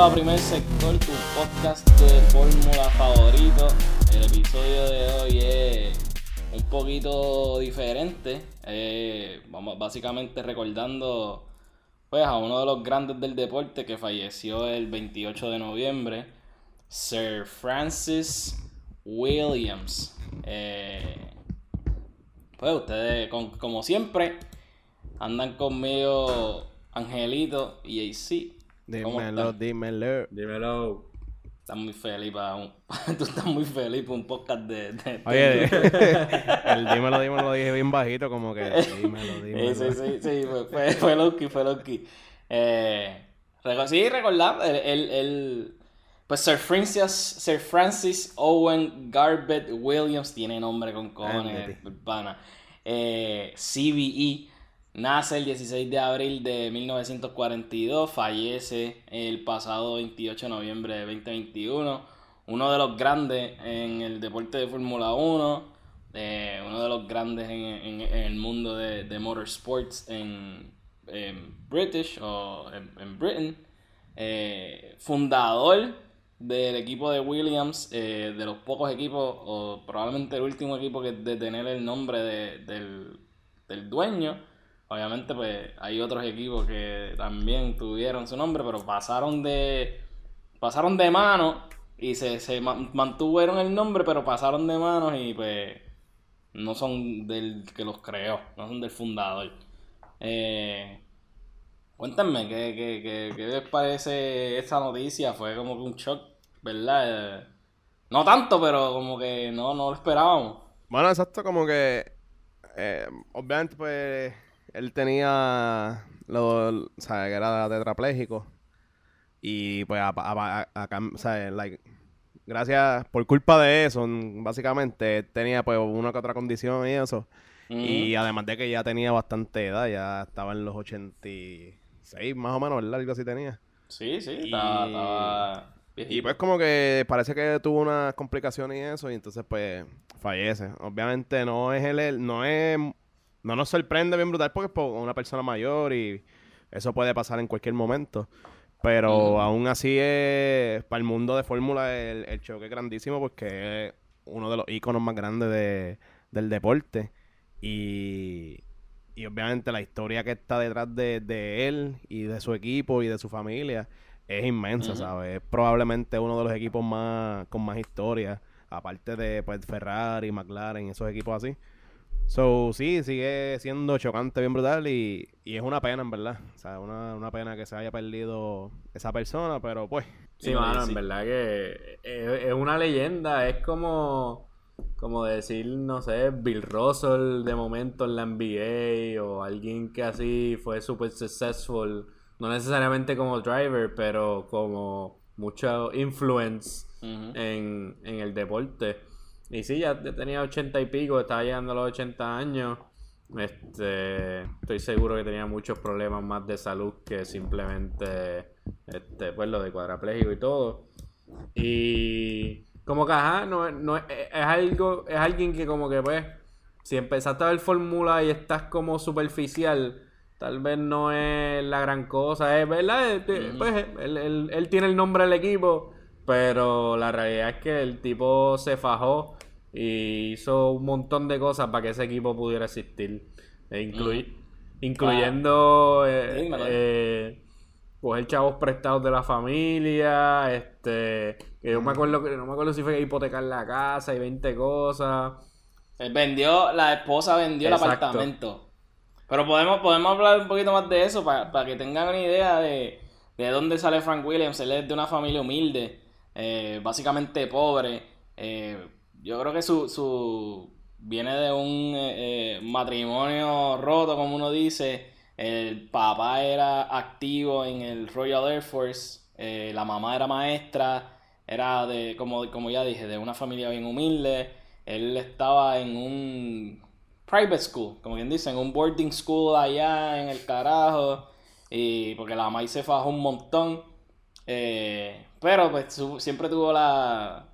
A Primer Sector, tu podcast de fórmula favorito. El episodio de hoy es un poquito diferente. Eh, vamos básicamente recordando pues, a uno de los grandes del deporte que falleció el 28 de noviembre, Sir Francis Williams. Eh, pues ustedes, como siempre, andan conmigo Angelito y AC. Dímelo, dímelo. Dímelo. Estás muy feliz para un... Tú estás muy feliz para un podcast de... de Oye, el dímelo, dímelo lo dije bien bajito, como que dímelo, dímelo. Sí, sí, sí, fue, fue, fue Loki, fue Loki. Eh, sí, recordar, el, el, el, pues Sir Francis, Sir Francis Owen Garbett Williams, tiene nombre con cojones, pana. Eh, CBE Nace el 16 de abril de 1942, fallece el pasado 28 de noviembre de 2021. Uno de los grandes en el deporte de Fórmula 1, eh, uno de los grandes en, el mundo de, motorsports en, British o en, Britain. Eh, fundador del equipo de Williams, eh, de los pocos equipos, o probablemente el último equipo que de tener el nombre del, del dueño. Obviamente, pues hay otros equipos que también tuvieron su nombre, pero pasaron de pasaron de mano y se, se mantuvieron el nombre, pero pasaron de manos y pues no son del que los creó, no son del fundador. Eh, cuéntenme, ¿qué, qué, qué, les parece esta noticia? Fue como que un shock, ¿verdad? Eh, no tanto, pero como que no, no lo esperábamos. Bueno, exacto, como que eh, obviamente pues él tenía, lo, o sea, que era tetrapléjico. Y pues, o sea, like, gracias, por culpa de eso, básicamente, tenía pues una que otra condición y eso. Y además de que ya tenía bastante edad, ya estaba en los 86 más o menos, ¿verdad? Algo así tenía. Sí, sí, estaba, Y pues como que parece que tuvo unas complicaciones y eso, y entonces pues fallece. Obviamente no es él, no es no nos sorprende bien brutal porque es una persona mayor y eso puede pasar en cualquier momento. Pero aún así es, para el mundo de Fórmula el, choque es grandísimo porque es uno de los íconos más grandes de, del deporte. Y, y obviamente la historia que está detrás de, él y de su equipo y de su familia es inmensa, ¿sabes? Es probablemente uno de los equipos más con más historia, aparte de pues, Ferrari, McLaren, esos equipos así. So, sí, sigue siendo chocante, bien brutal y, y es una pena, en verdad. O sea, una, una pena que se haya perdido esa persona, pero pues. Sí, mano, en verdad que es, una leyenda. Es como, como decir, no sé, Bill Russell de momento en la NBA o alguien que así fue súper successful. No necesariamente como driver, pero como mucho influence en, en el deporte. Y sí, ya tenía ochenta y pico, estaba llegando a los 80 años. Este, estoy seguro que tenía muchos problemas más de salud que simplemente este, pues lo de cuadraplégico y todo. Y como que ajá, no, no es, algo, es alguien que como que pues, si empezaste a ver fórmula y estás como superficial, tal vez no es la gran cosa, es verdad, pues él, él tiene el nombre del equipo, pero la realidad es que el tipo se fajó y hizo un montón de cosas para que ese equipo pudiera existir. E incluyendo eh, eh, coger chavos prestados de la familia, este, que yo me acuerdo que no me acuerdo si fue hipotecar la casa y 20 cosas. Él vendió, la esposa vendió el apartamento. Pero podemos, podemos hablar un poquito más de eso para, que tengan una idea de, de dónde sale Frank Williams. Él es de una familia humilde, eh, básicamente pobre. Eh, yo creo que su, su viene de un eh, eh, matrimonio roto, como uno dice. El papá era activo en el Royal Air Force, eh, la mamá era maestra, era de, como, como ya dije, de una familia bien humilde. Él estaba en un private school, como quien dice, en un boarding school allá en el carajo. Y porque la mamá se fajó un montón. pero pues siempre tuvo la,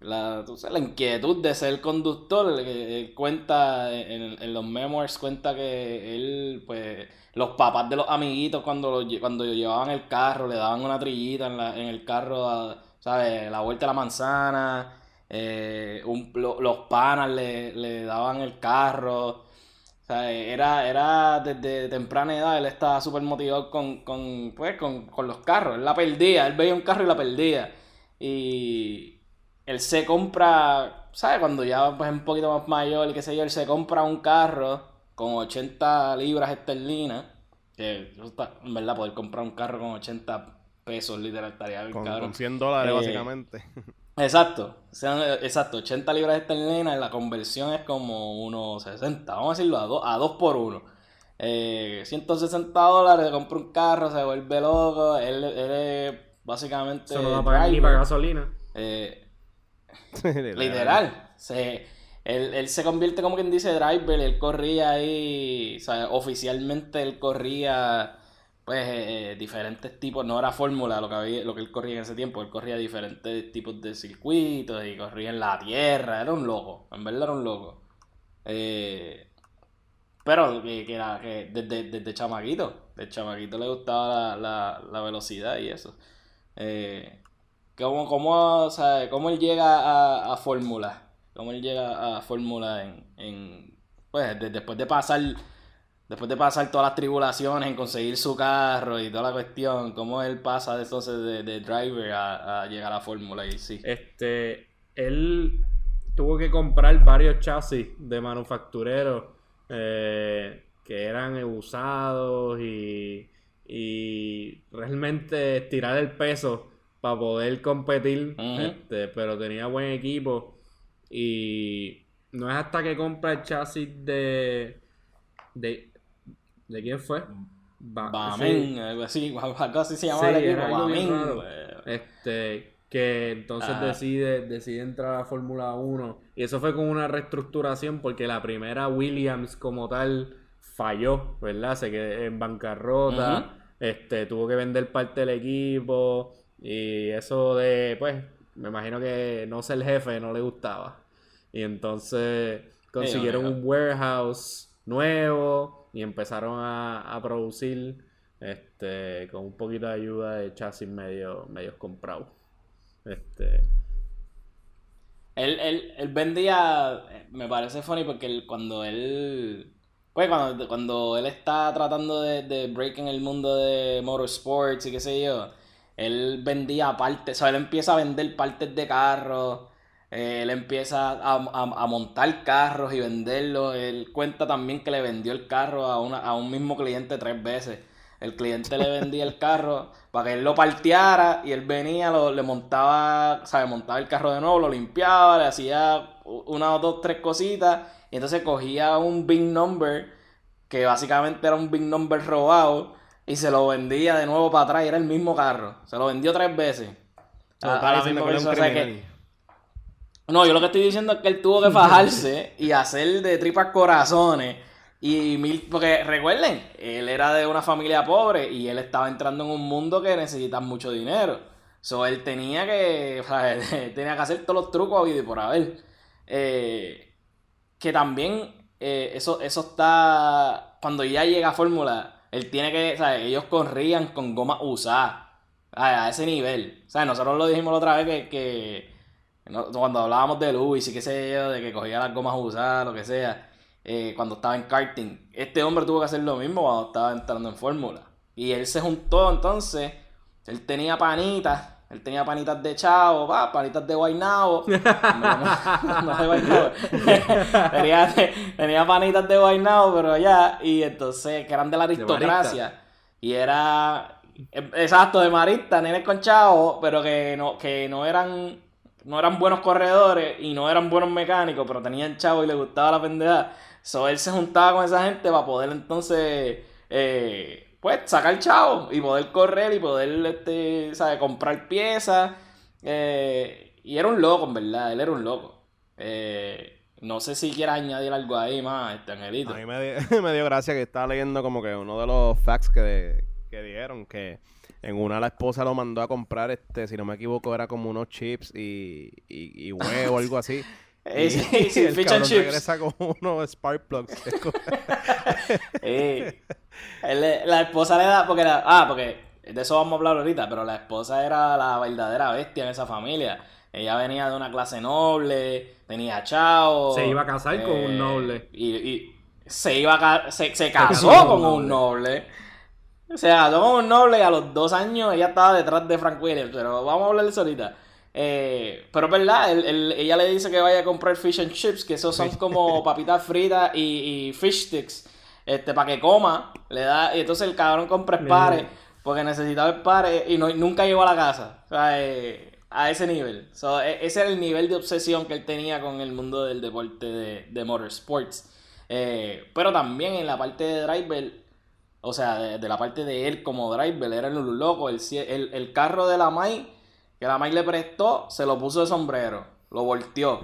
la, la inquietud de ser conductor. Él, cuenta en, los memoirs, cuenta que él, pues, los papás de los amiguitos cuando, cuando llevaban el carro, le daban una trillita en, la, en el carro, a- ¿sabes? La vuelta a la manzana, eh, los panas le, le daban el carro. O sea, era, era desde temprana edad, él estaba súper motivado con, con, pues, con, con los carros. Él la perdía, él veía un carro y la perdía. Y él se compra, ¿sabes? Cuando ya pues, es un poquito más mayor y qué sé yo, él se compra un carro con 80 libras esterlinas. Que en verdad, poder comprar un carro con 80 pesos, literal, estaría bien Con, cabrón. con 100 dólares, Eh, básicamente. Exacto, exacto, 80 libras esterlinas, la conversión es como unos 60, vamos a decirlo, a 2 a dos por 1. 160 dólares, compra un carro, se vuelve loco, él, él es básicamente Eso no va a pagar ni para gasolina. eh, Literal. se, él, él se convierte como quien dice driver, él corría ahí, o sea, oficialmente él corría pues eh, eh, diferentes tipos, no era fórmula lo que había, lo que él corría en ese tiempo, él corría diferentes tipos de circuitos y corría en la tierra, era un loco, en verdad era un loco. Eh, pero que, que era que desde, desde chamaquito, de chamaquito le gustaba la, la, velocidad y eso. ¿Cómo, cómo, o sea, cómo él llega a, Fórmula? ¿Cómo él llega a Fórmula en, en pues de- después de pasar después de pasar todas las tribulaciones en conseguir su carro y toda la cuestión, cómo él pasa entonces de, de driver a, a llegar a Fórmula y sí. Este, él tuvo que comprar varios chasis de manufactureros eh, que eran usados y, y realmente tirar el peso para poder competir, este, pero tenía buen equipo y no es hasta que compra el chasis de de ¿de quién fue? Ba- Bamen, sí. algo así, algo así se llamaba Sí, el equipo, Bamen, raro. Este, que entonces Ah. decide, decide entrar a Fórmula 1. Y eso fue con una reestructuración porque la primera Williams como tal falló, ¿verdad? Se quedó en bancarrota. Este, tuvo que vender parte del equipo. Y eso de, pues, me imagino que no ser jefe no le gustaba. Y entonces consiguieron un warehouse nuevo y empezaron a, a producir este con un poquito de ayuda de chasis medio medios comprados. Este, Él, él, él vendía, me parece funny porque él- cuando él, pues cuando, cuando él está tratando de, de break en el mundo de motorsports y qué sé yo, él vendía partes, o sea, él empieza a vender partes de carros, eh, él empieza a, a- a montar carros y venderlos, él cuenta también que le vendió el carro a, una, a un mismo cliente tres veces. El cliente le vendía el carro para que él lo parteara y él venía, lo, le montaba, ¿sabes? Montaba el carro de nuevo, lo limpiaba, le hacía una o dos, tres cositas y entonces cogía un big number que básicamente era un big number robado y se lo vendía de nuevo para atrás y era el mismo carro. Se lo vendió tres veces. A- a él o sea que- criminal. no, yo lo que estoy diciendo es que él tuvo que fajarse y hacer de tripas corazones. Y mil, porque recuerden, él era de una familia pobre y él estaba entrando en un mundo que necesita mucho dinero. So, él tenía que, o sea, tenía que hacer todos los trucos habido y por haber. Eh, que también eh, eso, eso está, cuando ya llega a Fórmula, él tiene que, o sea, ellos corrían con gomas usadas a, ese nivel. O sea, nosotros lo dijimos la otra vez que, que cuando hablábamos de Luis y qué sé yo, de que cogía las gomas usadas, lo que sea, eh, cuando estaba en karting, este hombre tuvo que hacer lo mismo cuando estaba entrando en Fórmula. Y él se juntó entonces, él tenía panitas, él tenía panitas de chavo, pa, panitas de guaynabo. no, no de guaynabo. tenía, tenía panitas de guaynabo, pero allá, y entonces, que eran de la aristocracia. Y era, eh, exacto, de marista, nenes con chavo, pero que no, que no eran no eran buenos corredores y no eran buenos mecánicos, pero tenían chavo y les gustaba la pendeja. So él se juntaba con esa gente para poder entonces, eh, pues, sacar chavo y poder correr y poder, este, ¿sabes? Comprar piezas. eh, y era un loco, en verdad, él era un loco. Eh, no sé si quieras añadir algo ahí más, este Angelito. A mí me dio, me dio gracia que estaba leyendo como que uno de los facts que, que dieron, que en una la esposa lo mandó a comprar, este, si no me equivoco, era como unos chips y, y, y huevo, algo así. Eh, Y sí, sí, el fish and chips. regresa con unos spark plugs. Eh, la esposa le da, porque la, ah, porque de eso vamos a hablar ahorita, pero la esposa era la verdadera bestia en esa familia. Ella venía de una clase noble, tenía chao. Se iba a casar con un noble. Y, y se iba a se, se casó con un noble. Se casó con un noble y a los dos años ella estaba detrás de Frank Williams, pero vamos a hablar de eso ahorita. Eh, pero es verdad, él- él- ella le dice que vaya a comprar fish and chips, que esos son como papitas fritas y, y fish sticks, este, para que coma, le da, y entonces el cabrón compra pares, porque necesitaba pares y no, nunca llegó a la casa, o sea, eh, a ese nivel. So, e- ese era el nivel de obsesión que él tenía con el mundo del deporte de, de motorsports. Eh, pero también en la parte de driver, o sea, de, de la parte de él como driver, era el loco. El, el, el carro de la Mai, que la Mai le prestó, se lo puso de sombrero, lo volteó.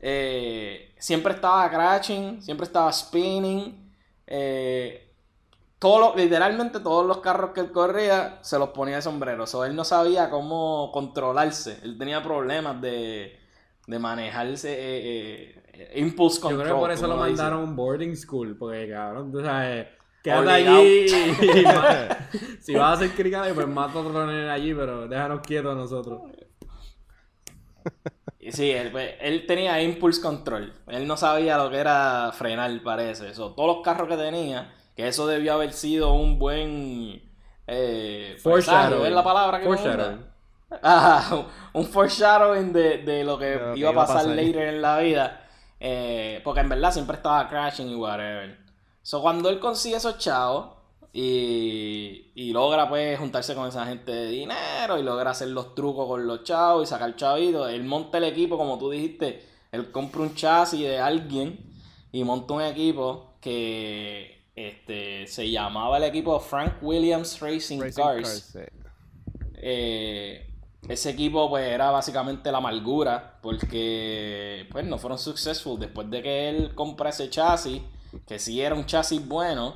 Eh, siempre estaba crashing, siempre estaba spinning. Eh, todo lo- literalmente todos los carros que él corría se los ponía de sombrero. So, él no sabía cómo controlarse. Él tenía problemas de, de manejarse. Eh, eh, impulse Yo control. creo que por eso lo mandaron a un boarding school, porque cabrón, tú sabes, quédate Obligado. allí. y si vas a hacer cricket, pues mata a otro nene allí, pero déjanos quietos a nosotros. Y Sí, él, pues, él tenía impulse control. Él no sabía lo que era frenar, parece. Eso, todos los carros que tenía, que eso debió haber sido un buen. Eh, presagio, ¿Es la palabra que? Foreshadowing. Ajá, un foreshadowing de, de lo que De lo que iba a iba a pasar pasar. later en la vida. Eh, porque en verdad siempre estaba crashing y whatever. So, cuando él consigue esos chavos y, y logra pues juntarse con esa gente de dinero y logra hacer los trucos con los chavos y sacar chavitos, él monta el equipo, como tú dijiste, él compra un chasis de alguien y monta un equipo que este, se llamaba el equipo Frank Williams Racing, Racing Cars. Eh, ese equipo pues era básicamente la amargura porque pues no fueron successful después de que él compra ese chasis que sí era un chasis bueno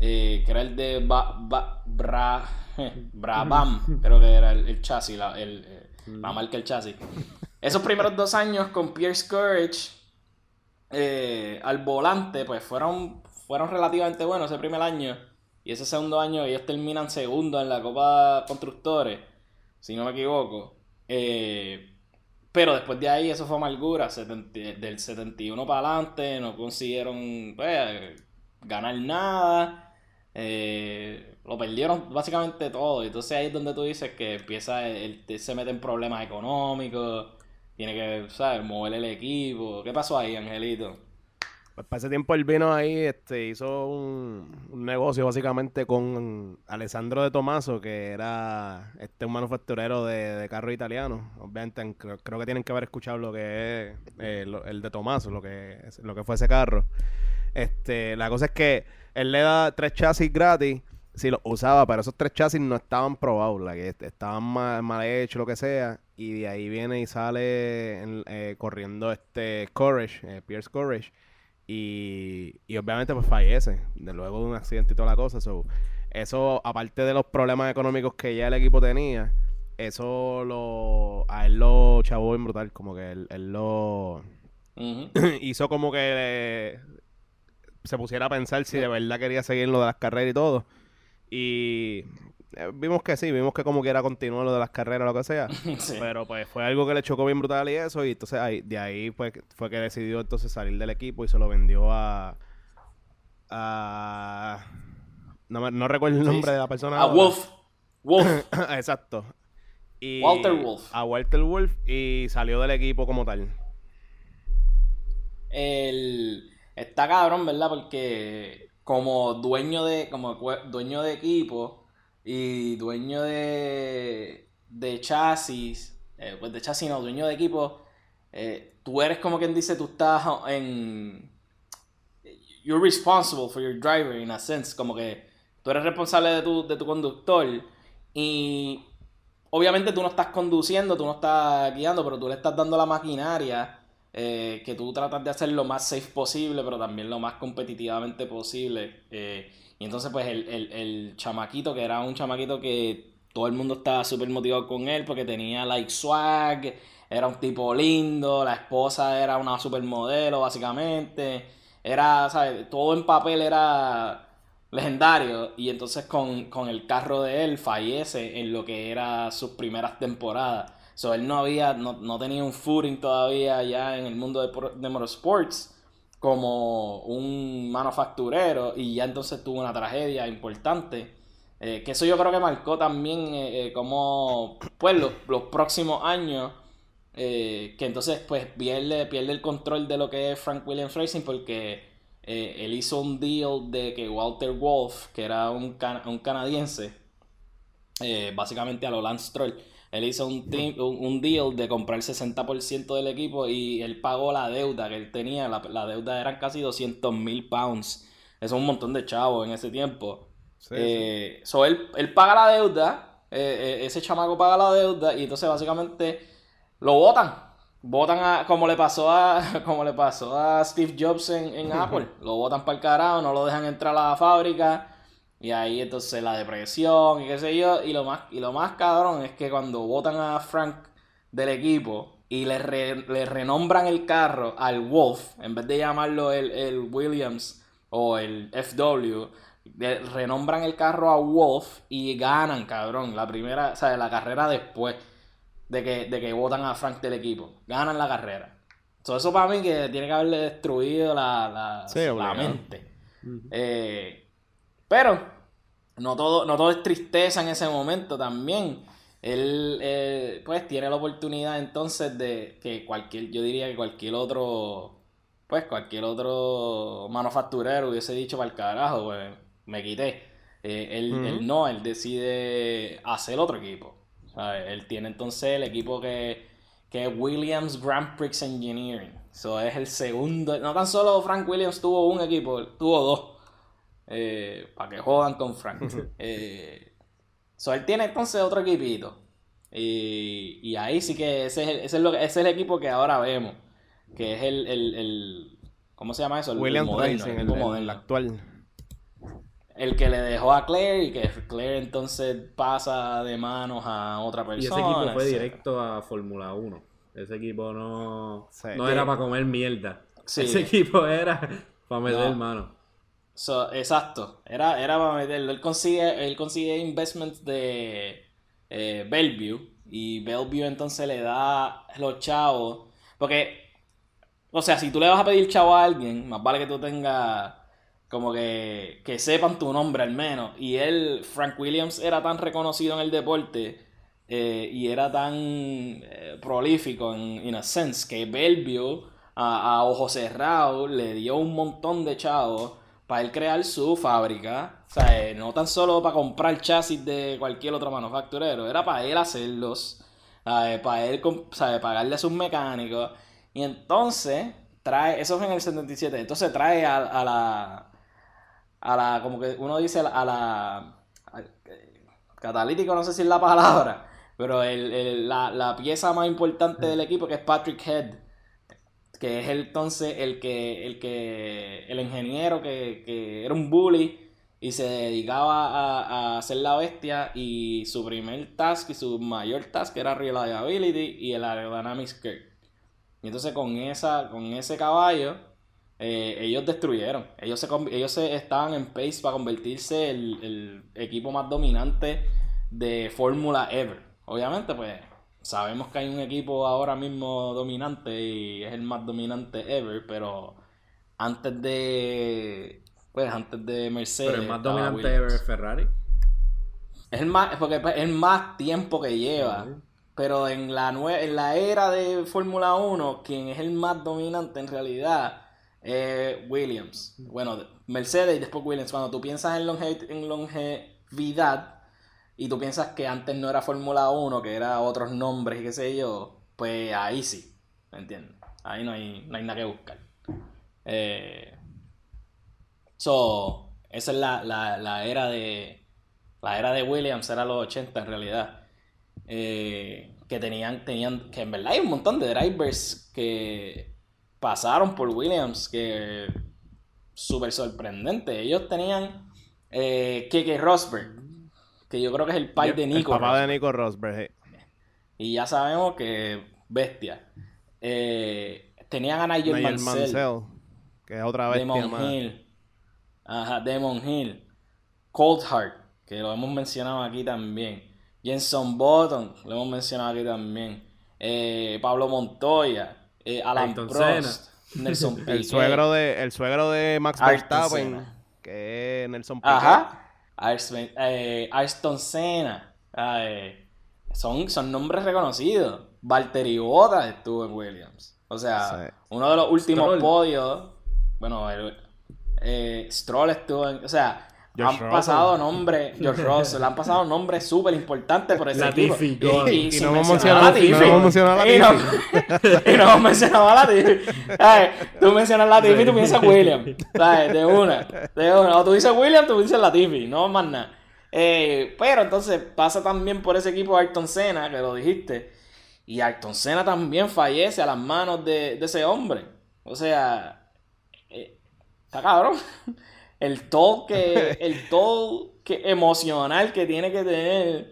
eh, que era el de ba, Ba- Bra, Brabham creo que era el, el chasis la, el, eh, la marca del chasis esos primeros dos años con Pierce Courage eh, al volante, pues fueron, fueron relativamente buenos ese primer año. Y ese segundo año ellos terminan segundo en la Copa Constructores, si no me equivoco. Eh, pero después de ahí eso fue amargura. 70 del 71 para adelante no consiguieron pues, ganar nada. Eh, lo perdieron básicamente todo. Entonces ahí es donde tú dices que empieza, él se mete en problemas económicos. Tiene que, ¿sabes? Mover el equipo. ¿Qué pasó ahí, Angelito? Para ese tiempo él vino ahí, este, hizo un, negocio básicamente con Alessandro de Tomaso, que era este un manufacturero de, de carros italianos. Obviamente en- creo, que tienen que haber escuchado lo que es eh, el de Tomaso, lo que fue ese carro. Este, la cosa es que él le da tres chasis gratis si los usaba, pero esos tres chasis no estaban probados, estaban mal, mal hechos, lo que sea, y de ahí viene y sale eh, corriendo este Courage, eh, Pierce Courage, y, y obviamente pues fallece, de luego de un accidente y toda la cosa, so, eso aparte de los problemas económicos que ya el equipo tenía, eso lo, a él lo chavó bien brutal, como que él, él lo hizo como que se pusiera a pensar si de verdad quería seguir lo de las carreras y todo. Y vimos que sí, vimos que como quiera continuar lo de las carreras, lo que sea. Sí. Pero pues fue algo que le chocó bien brutal y eso. Y entonces ahí, de ahí fue, que- fue que decidió entonces salir del equipo y se lo vendió a... a no, me- no recuerdo el nombre sí. de la persona. A ahora. Wolf. Wolf. Exacto. Y Walter Wolf. A Walter Wolf y salió del equipo como tal. El, está cabrón, ¿verdad? Porque como dueño de, como dueño de equipo y dueño de, de chasis, eh, pues de chasis no, dueño de equipo, eh, tú eres como quien dice, tú estás en... You're responsible for your driver in a sense, como que tú eres responsable de tu, de tu conductor y obviamente tú no estás conduciendo, tú no estás guiando, pero tú le estás dando la maquinaria eh, que tú tratas de hacer lo más safe posible, pero también lo más competitivamente posible. eh, y entonces, pues, el, el, chamaquito, que era un chamaquito que todo el mundo estaba súper motivado con él porque tenía like swag, era un tipo lindo, la esposa era una supermodelo, básicamente. Era, ¿sabes? Todo en papel era legendario. Y entonces con, con el carro de él fallece en lo que era sus primeras temporadas. So, él no había, no, no tenía un footing todavía ya en el mundo de, de motorsports como un manufacturero y ya entonces tuvo una tragedia importante. Eh, que eso yo creo que marcó también eh, eh, como pues los, los próximos años que entonces pues pierde, pierde el control de lo que es Frank Williams Racing porque él hizo un deal de que Walter Wolf, que era un, cana- un canadiense, básicamente a lo Lance Stroll, él hizo un, team- un, deal de comprar el 60% del equipo y él pagó la deuda que él tenía, la, la deuda eran casi 200 mil pounds, eso es un montón de chavos en ese tiempo. Sí, Eh, so, él, él paga la deuda, eh, eh, ese chamaco paga la deuda y entonces básicamente lo votan. Votan a, como le pasó a como le pasó a Steve Jobs en, en Apple. Lo votan para el carajo, no lo dejan entrar a la fábrica. Y ahí entonces la depresión y qué sé yo. Y lo más, y lo más cabrón es que cuando votan a Frank del equipo y le, re- le renombran el carro al Wolf, en vez de llamarlo el, el Williams o el FW, le renombran el carro a Wolf y ganan, cabrón, la primera, o sea, la carrera después de que, de que votan a Frank del equipo. Ganan la carrera. So, eso para mí que tiene que haberle destruido la, la, Sí, la mente. Eh, pero no todo, no todo es tristeza en ese momento también. Él eh, pues tiene la oportunidad entonces de que cualquier, yo diría que cualquier otro, pues cualquier otro manufacturero hubiese dicho para el carajo, pues me quité. Eh, él, no, él decide hacer otro equipo. ¿sabes? Él tiene entonces el equipo que, que es Williams Grand Prix Engineering. Eso es el segundo. No tan solo Frank Williams tuvo un equipo, tuvo dos. Para que jodan con Frank. Eh, so, él tiene entonces otro equipito. Y, y ahí sí que ese es, el, ese, es lo, que- ese es el equipo que ahora vemos. Que es el. el, el- ¿Cómo se llama eso? El, el Williams moderno, el el, equipo el- moderno. el actual. El que le dejó a Claire y que Claire entonces pasa de manos a otra Y ese persona. equipo fue etcétera. directo a Fórmula 1. Ese equipo no, Sí. no era para comer mierda. Sí. Ese equipo era para meter No. mano. So, exacto. Era, era para meterlo. Él consigue, él consigue investments de eh, Bellevue. Y Bellevue entonces le da los chavos. Porque, o sea, si tú le vas a pedir chavo a alguien, más vale que tú tengas como que, que sepan tu nombre al menos. Y él, Frank Williams, era tan reconocido en el deporte eh, y era tan eh, prolífico en in a que Bellevue a, a ojo cerrado le dio un montón de chavos para él crear su fábrica. O sea, eh, no tan solo para comprar chasis de cualquier otro manufacturero, era para él hacerlos, para él sea, pagarle a sus mecánicos. Y entonces trae, eso fue en el 77, entonces trae a, a la, a la, como que uno dice, a la, a la- a- eh, catalítico, no sé si es la palabra, pero el- el- la, la pieza más importante del equipo que es Patrick Head, que es entonces el que, el que, el ingeniero que, que era un bully y se dedicaba a, a hacer la bestia y su primer task y su mayor task era reliability y el aerodynamics curve. Y entonces con esa, con ese caballo, eh, ellos destruyeron. Ellos se, ellos se estaban en pace para convertirse el, el equipo más dominante de Fórmula ever. Obviamente, pues sabemos que hay un equipo ahora mismo dominante y es el más dominante ever, pero antes de pues antes de Mercedes Pero el más dominante Williams. ever es Ferrari. Es el más, porque pues, es el más tiempo que lleva. Pero en la, nue- en la era de Fórmula 1, quien es el más dominante en realidad es Williams. Bueno, Mercedes y después Williams. Cuando tú piensas en, longe- en longevidad y tú piensas que antes no era Fórmula 1, que era otros nombres y qué sé yo, pues ahí sí, ¿me entiendes? Ahí no hay, nada que buscar. Eh, so, esa es la, la, la era de... La era de Williams era los 80 en realidad. Eh, que tenían, tenían, que en verdad hay un montón de drivers que pasaron por Williams que súper sorprendente. Ellos tenían eh, Keke Rosberg, que yo creo que es el pai de el Nico. papá de. Nico Rosberg. Y ya sabemos que bestia. Eh, tenían a Nigel, Nigel Mansell, Mansell, que es otra bestia Demon más. Hill. Ajá, Demon Hill. Cold Heart, que lo hemos mencionado aquí también. Jenson Button, lo hemos mencionado aquí también. Eh, Pablo Montoya, eh, Alan Ayrton Prost, Nelson Piquet. El suegro de, el suegro de Max Ayrton Verstappen, Senna. que es Nelson Piquet. Ajá. Ayrton, eh, Ayrton Senna. Ah, eh, son, son nombres reconocidos. Valtteri Bottas estuvo en Williams. O sea, Sí. uno de los últimos Stroll. podios. Bueno, el, eh, Stroll estuvo en. O sea, George han Russell. pasado nombres. George Russell, han pasado nombres súper importantes por ese Latifi, equipo. gol. Y sin no hemos mencionar a mencionado- y no Latifi. hemos mencionado a Y no- Y no hemos mencionado a Latifi. ¿Sabes? Tú mencionas Latifi y tú piensas William. ¿Sabes? De una. De una. O tú dices William, tú dices Latifi. No más nada. Eh, pero entonces pasa también por ese equipo Ayrton Senna, que lo dijiste. Y Ayrton Senna también fallece a las manos de, de ese hombre. O sea, eh, está cabrón. El toll que, el toll que emocional que tiene que tener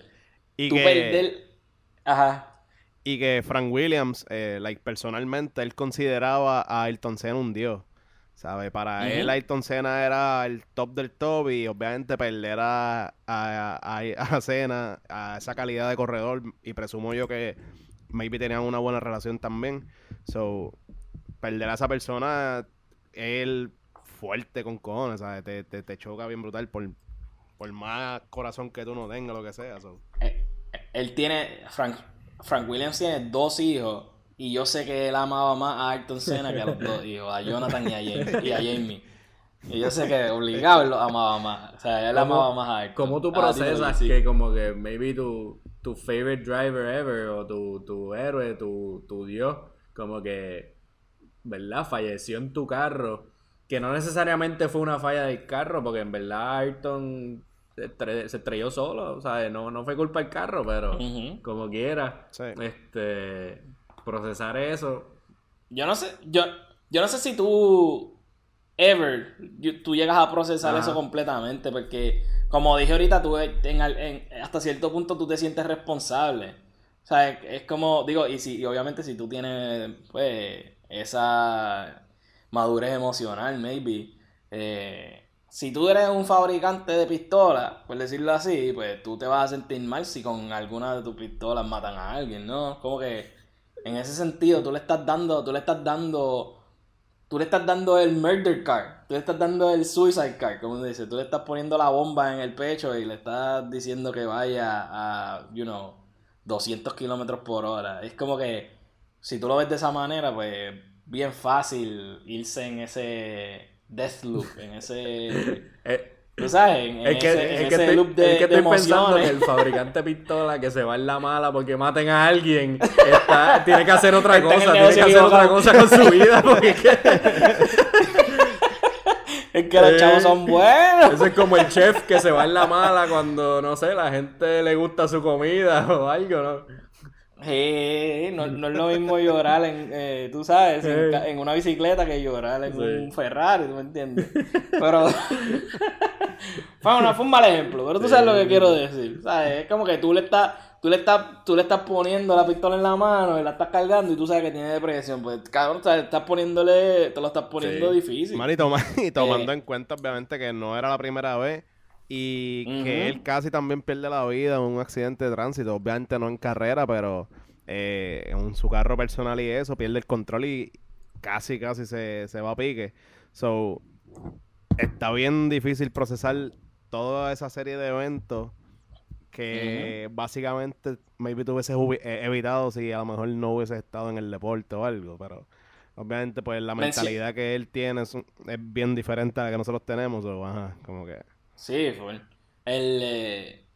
Y que, perder. Ajá. y que Frank Williams, eh, like, personalmente, él consideraba a Ayrton Senna un dios. ¿Sabe? Para él, Ayrton Senna era el top del top y obviamente perder a, a, a, a Senna, a esa calidad de corredor, y presumo yo que maybe tenían una buena relación también. So, perder a esa persona, él fuerte con cojones, ¿sabes? Te, te, te choca bien brutal por, por más corazón que tú no tengas, lo que sea. so. Eh, Él tiene. Frank, Frank Williams tiene dos hijos. Y yo sé que él amaba más a Ayrton Senna que a los dos hijos, a Jonathan y a Jamie. Y, a Jamie. y yo sé que obligado él lo amaba más. O sea, él ¿Cómo- amaba más a Ayrton. ¿Cómo tú ti procesas que como que maybe tu, tu favorite driver ever o tu, tu héroe, tu, tu dios, como que, ¿verdad? Falleció en tu carro. Que no necesariamente fue una falla del carro, porque en verdad Ayrton se, estre- se estrelló solo, o sea, no, no fue culpa del carro, pero como quiera, Sí. este, procesar eso. Yo no sé, yo, yo no sé si tú ever tú llegas a procesar Ajá. eso completamente, porque como dije ahorita, tú en, al- en- hasta cierto punto tú te sientes responsable. O sea, es, es como, digo, y si, y obviamente si tú tienes pues esa madurez emocional, maybe, eh, si tú eres un fabricante de pistolas, por decirlo así, pues tú te vas a sentir mal si con alguna de tus pistolas matan a alguien, ¿no? Como que en ese sentido tú le estás dando, tú le estás dando, tú le estás dando el murder card, tú le estás dando el suicide card, como se dice, tú le estás poniendo la bomba en el pecho y le estás diciendo que vaya a, you know, 200 kilómetros por hora. Es como que, si tú lo ves de esa manera, pues bien fácil irse en ese death loop, en ese, Eh, tú sabes, en, en Es que, ese, en es que ese estoy, loop de, es que de estoy pensando que el fabricante de pistola que se va en la mala porque maten a alguien está- tiene que hacer otra Está en el cosa, tiene que hacer otra cosa con su vida porque es que Es que los Eh, chavos son buenos. eso es como el chef que se va en la mala cuando, no sé, la gente le gusta su comida o algo, ¿no? Sí, no, no es lo mismo llorar en, eh, tú sabes, en, Eh. una bicicleta que llorar en Sí. un Ferrari, ¿tú me entiendes? Pero fue, una- fue un mal ejemplo, pero tú sabes lo que quiero decir, ¿sabes? Es como que tú le estás, tú le estás, tú le estás poniendo la pistola en la mano y la estás cargando y tú sabes que tiene depresión, pues cabrón, ¿sabes? estás poniéndole, te lo estás poniendo Sí. difícil. Mano, y, toma- y tomando Eh. en cuenta, obviamente, que no era la primera vez y que él casi también pierde la vida en un accidente de tránsito. Obviamente no en carrera, pero eh, en su carro personal y eso, pierde el control y casi, casi se, se va a pique. So, está bien difícil procesar toda esa serie de eventos que básicamente maybe tú hubieses hubi- eh, evitado si a lo mejor no hubieses estado en el deporte o algo, pero obviamente pues la mentalidad que él tiene es bien diferente a la que nosotros tenemos, o ajá, como que Sí, fue. El eh,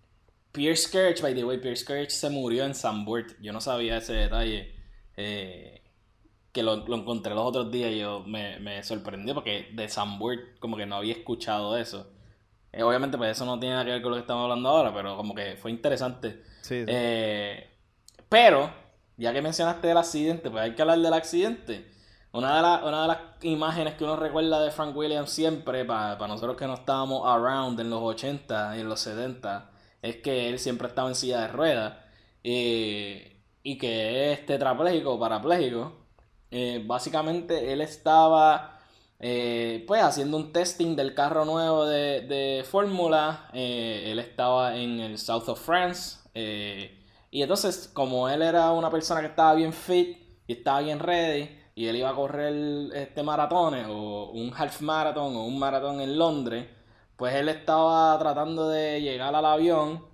Pierce Scourge, by the way, Pierce Scourge se murió en Zandvoort. Yo no sabía ese detalle. eh, que lo, lo encontré los otros días y yo me, me sorprendió porque de Zandvoort como que no había escuchado eso. Eh, obviamente pues eso no tiene nada que ver con lo que estamos hablando ahora, pero como que fue interesante. sí, sí. Eh, pero, ya que mencionaste el accidente, pues hay que hablar del accidente. Una de, la- una de las imágenes que uno recuerda de Frank Williams siempre, para nosotros que no estábamos around en los 80 y en los 70, es que él siempre estaba en silla de ruedas eh, y que es tetrapléjico parapléjico. Eh, básicamente él estaba eh, pues haciendo un testing del carro nuevo de, de Fórmula. Eh, él estaba en el South of France. y entonces, como él era una persona que estaba bien fit y estaba bien ready, y él iba a correr este maratones o un half marathon o un maratón en Londres, pues él estaba tratando de llegar al avión.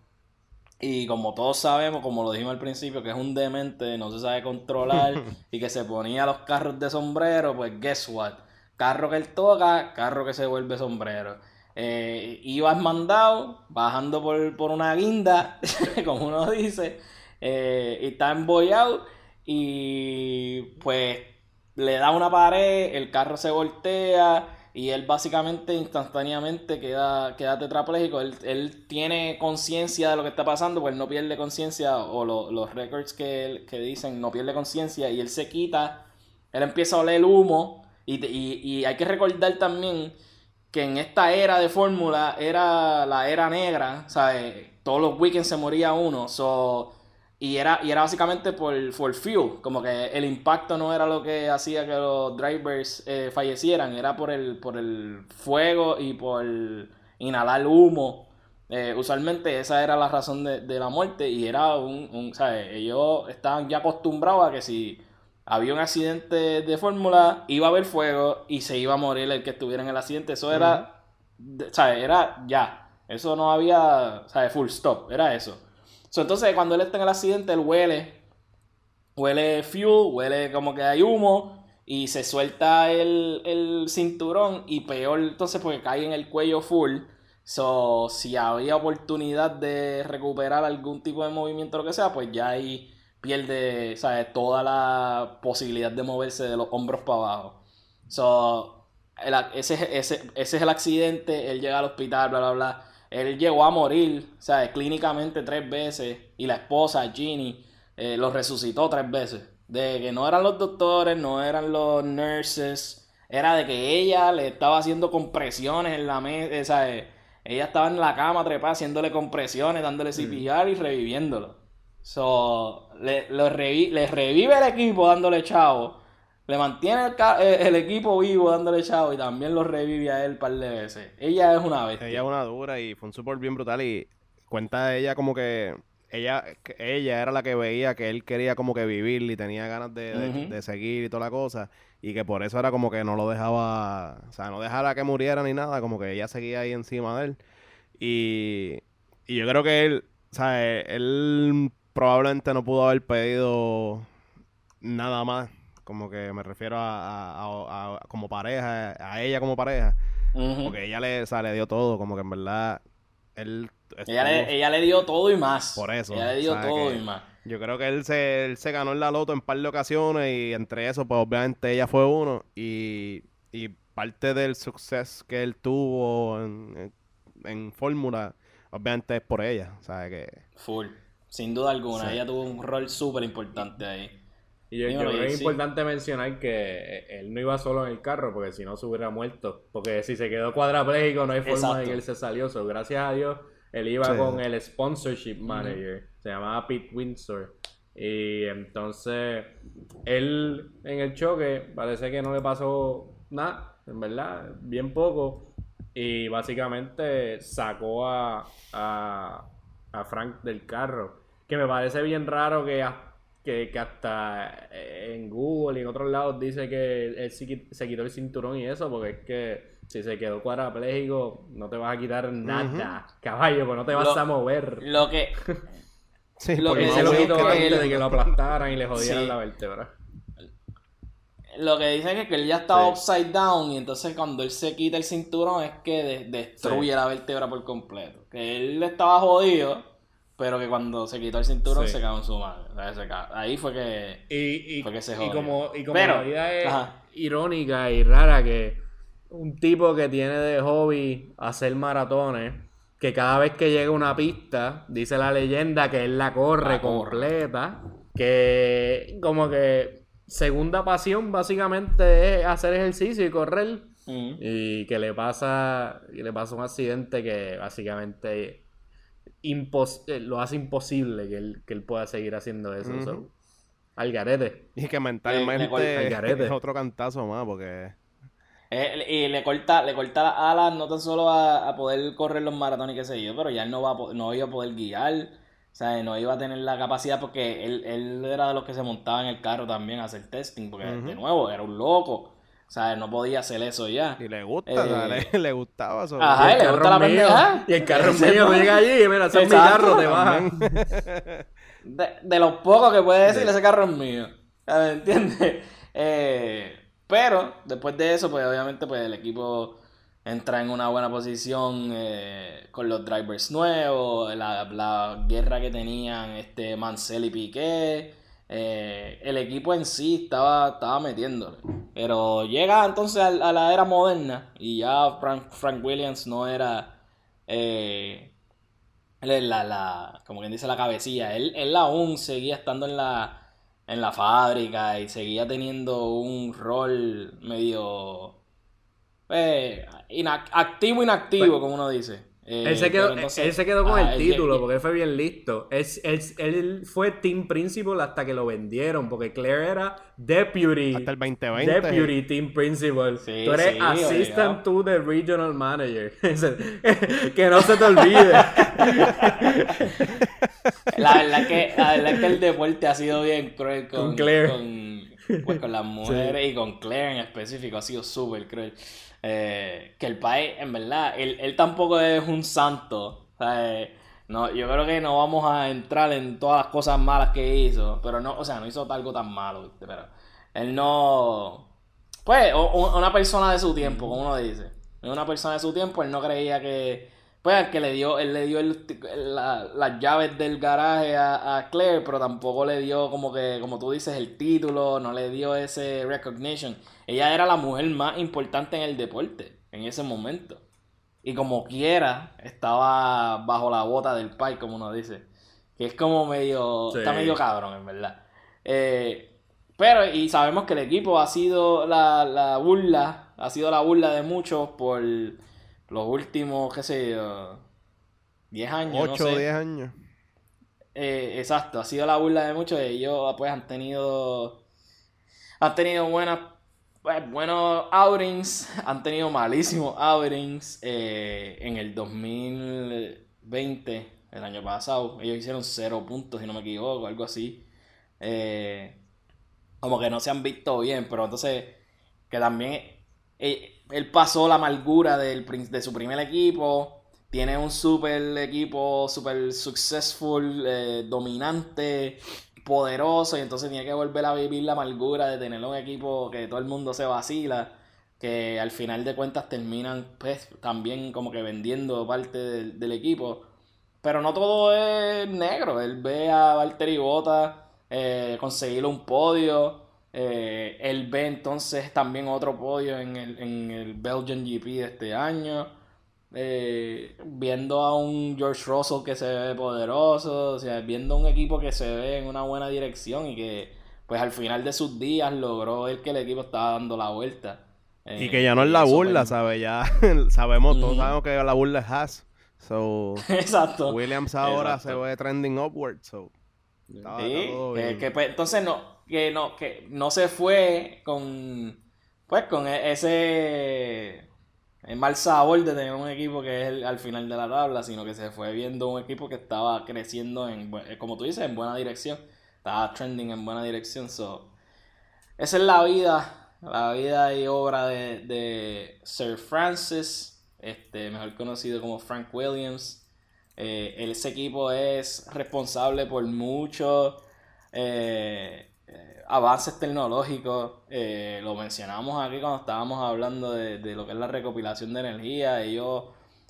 Y como todos sabemos, como lo dijimos al principio, que es un demente, no se sabe controlar y que se ponía los carros de sombrero, pues guess what? Carro que él toca, carro que se vuelve sombrero. Eh, ibas mandado, bajando por, por una guinda, como uno dice, eh, y está embollado y pues le da una pared, el carro se voltea y él básicamente instantáneamente queda, queda tetrapléjico. Él, él tiene conciencia de lo que está pasando, pues él no pierde conciencia, o lo- los records que, que dicen no pierde conciencia, y él se quita, él empieza a oler el humo, y, y hay que recordar también que en esta era de fórmula era la era negra, ¿sabes? Todos los weekends se moría uno, so, y era, y era básicamente por, por fuel, como que el impacto no era lo que hacía que los drivers eh, fallecieran, era por el, por el fuego y por inhalar humo. Eh, usualmente esa era la razón de, de la muerte y era un, un ¿sabes? Ellos estaban ya acostumbrados a que si había un accidente de fórmula, iba a haber fuego y se iba a morir el que estuviera en el accidente. Eso era, ¿sabes? Era ya. Eso no había, ¿sabes? Full stop, era eso. So, entonces, cuando él está en el accidente, él huele, huele fuel, huele como que hay humo y se suelta el, el cinturón y peor entonces porque cae en el cuello full. So, si había oportunidad de recuperar algún tipo de movimiento o lo que sea, pues ya ahí pierde, ¿sabes? Toda la posibilidad de moverse de los hombros para abajo. So, ese es el accidente, él llega al hospital, bla, bla, bla. Él llegó a morir, ¿sabes? Clínicamente tres veces. Y la esposa, Ginny, eh, lo resucitó tres veces. De que no eran los doctores, no eran los nurses. Era de que ella le estaba haciendo compresiones en la mesa, ¿sabes? Ella estaba en la cama trepada haciéndole compresiones, dándole CPR y reviviéndolo. So, le, lo revi- le revive el equipo dándole chavo. Le mantiene el, eh, el equipo vivo dándole chavo y también lo revive a él un par de veces. Ella es una bestia. Ella es una dura y fue un support bien brutal y cuenta ella como que ella, ella era la que veía que él quería como que vivir y tenía ganas de, de- de seguir y toda la cosa y que por eso era como que no lo dejaba, o sea, no dejara que muriera ni nada, como que ella seguía ahí encima de él y, y yo creo que él, o sea, él probablemente no pudo haber pedido nada más, como que me refiero a, a- a- a- como pareja, a ella como pareja. Porque ella le, o sea, le dio todo, como que en verdad él Ella, le, ella le dio todo y más. Por eso, Ella le dio ¿sabe todo y más. Yo creo que él se, él se ganó en la loto en par de ocasiones y entre eso, pues obviamente ella fue uno y, y parte del suceso que él tuvo en, en, en Fórmula, obviamente es por ella, ¿sabes? Que Full. Sin duda alguna. Sí. Ella tuvo un rol súper importante ahí. Y yo, creo que es sí. importante mencionar que eh, él no iba solo en el carro, porque si no se hubiera muerto. Porque si se quedó cuadrapléjico, no hay forma de que él se salió. So, gracias a Dios, él iba Sí. con el sponsorship manager. Se llamaba Pete Windsor. Y entonces, él en el choque parece que no le pasó nada, en verdad, bien poco. Y básicamente sacó a, a, a Frank del carro. Que me parece bien raro que, a- que, que hasta eh, en Google y en otros lados dice que él se quitó el cinturón y eso, porque es que si se quedó cuadrapléjico no te vas a quitar nada, caballo, pues no te vas Lo- a mover. Lo que. sí, Lo que se lo quitó él- de que lo aplastaran y le jodieran Sí. la vértebra. Lo que dicen es que él ya estaba Sí. upside down y entonces cuando él se quita el cinturón es que de- destruye la vértebra por completo. Que él estaba jodido, pero que cuando se quitó el cinturón Sí. se cagó en su madre. O sea, se cagó. Ahí fue que... Y, y, Fue que se y jodió. como, y como Pero, la vida es ajá. irónica y rara que un tipo que tiene de hobby hacer maratones, que cada vez que llega una pista, dice la leyenda que él la corre La corre. completa, que como que segunda pasión básicamente es hacer ejercicio y correr. Y que le pasa, y le pasa un accidente que básicamente impos- eh, lo hace imposible que él, que él pueda seguir haciendo eso. So, al garete. Y que al mentalmente garete. es otro cantazo más, porque Eh, y le corta, le corta las alas no tan solo a, poder correr los maratones y qué sé yo, pero ya él no, va a, no iba a poder guiar. O sea, no iba a tener la capacidad porque él, él era de los que se montaba en el carro también a hacer testing, porque de nuevo era un loco. O sea, no podía hacer eso ya. Y le gusta, eh, le, gustaba. Sobre Ajá, y le gusta la pendeja. Y el carro mío llega allí y mira, ese es mi carro, te baja. De, de los pocos que puede decir, ese carro es mío. ¿Me entiendes? Eh, pero después de eso, pues obviamente pues el equipo entra en una buena posición eh, con los drivers nuevos, la, la, guerra que tenían este Mansell y Piqué. Eh, el equipo en sí estaba, estaba metiéndole. Pero llega entonces a, la era moderna y ya Frank, Frank Williams no era eh, la, la, como quien dice, la cabecilla. Él, él aún seguía estando en la, en la fábrica y seguía teniendo un rol medio eh, activo inactivo, pues, como uno dice. Eh, él, se quedó, él, se quedó, con el título porque él fue bien listo. Es, él, fue team principal hasta que lo vendieron porque Claire era deputy. Hasta el 2020. Deputy team principal. Tú eres assistant to the regional manager. que no se te olvide. la, verdad que, la verdad que el deporte ha sido bien cruel con, Claire. Pues, con, las mujeres y con Claire en específico. Ha sido súper cruel. Eh, que el país, en verdad, él, tampoco es un santo. no, yo creo que no vamos a entrar en todas las cosas malas que hizo. Pero no, o sea, no hizo algo tan malo, Pero él no. Pues, una persona de su tiempo, como uno dice. Una persona de su tiempo, él no creía que. Pues que le dio, él le dio las llaves del garaje a, a, Claire, pero tampoco le dio como que, como tú dices, el título, no le dio ese recognition. Ella era la mujer más importante en el deporte en ese momento. Y como quiera, estaba bajo la bota del pai, como uno dice. Que es como medio. Está medio cabrón, en verdad. Eh, pero, y sabemos que el equipo ha sido la, la burla. Ha sido la burla de muchos por los últimos, qué sé yo. 10 años. 8 o 10 años. Eh, exacto, ha sido la burla de muchos. Ellos, pues, han tenido. Han tenido buenas pues, buenos outings, han tenido malísimos outings eh, en el 2020, el año pasado. Ellos hicieron cero puntos, si no me equivoco, algo así. Eh, como que no se han visto bien, pero entonces, que también eh, él pasó la amargura del, de su primer equipo. Tiene un super equipo, super successful, dominante poderoso y entonces tiene que volver a vivir la amargura de tener un equipo que todo el mundo se vacila, que al final de cuentas terminan pues también como que vendiendo parte del, equipo. Pero no todo es negro, él ve a Valtteri Bota eh, conseguir un podio, eh, él ve entonces también otro podio en el, en el Belgian GP de este año. Eh, viendo a un George Russell que se ve poderoso, o sea, viendo un equipo que se ve en una buena dirección y que pues al final de sus días logró ver que el equipo estaba dando la vuelta. y que ya no es la burla, ¿sabes? Ya sabemos, todos sabemos que la burla es Haas. So, Exacto. Williams ahora se ve trending upward, so. que, pues, entonces no, que no, que no se fue con pues con e-, ese el mal sabor de tener un equipo que es al final de la tabla, sino que se fue viendo un equipo que estaba creciendo, en, eh, como tú dices, en buena dirección. Estaba trending en buena dirección. So. Esa es la vida, la vida y obra de, Sir Francis, este, mejor conocido como Frank Williams. Eh, ese equipo es responsable por mucho. Eh, avances tecnológicos, eh, lo mencionamos aquí cuando estábamos hablando de, lo que es la recopilación de energía, ellos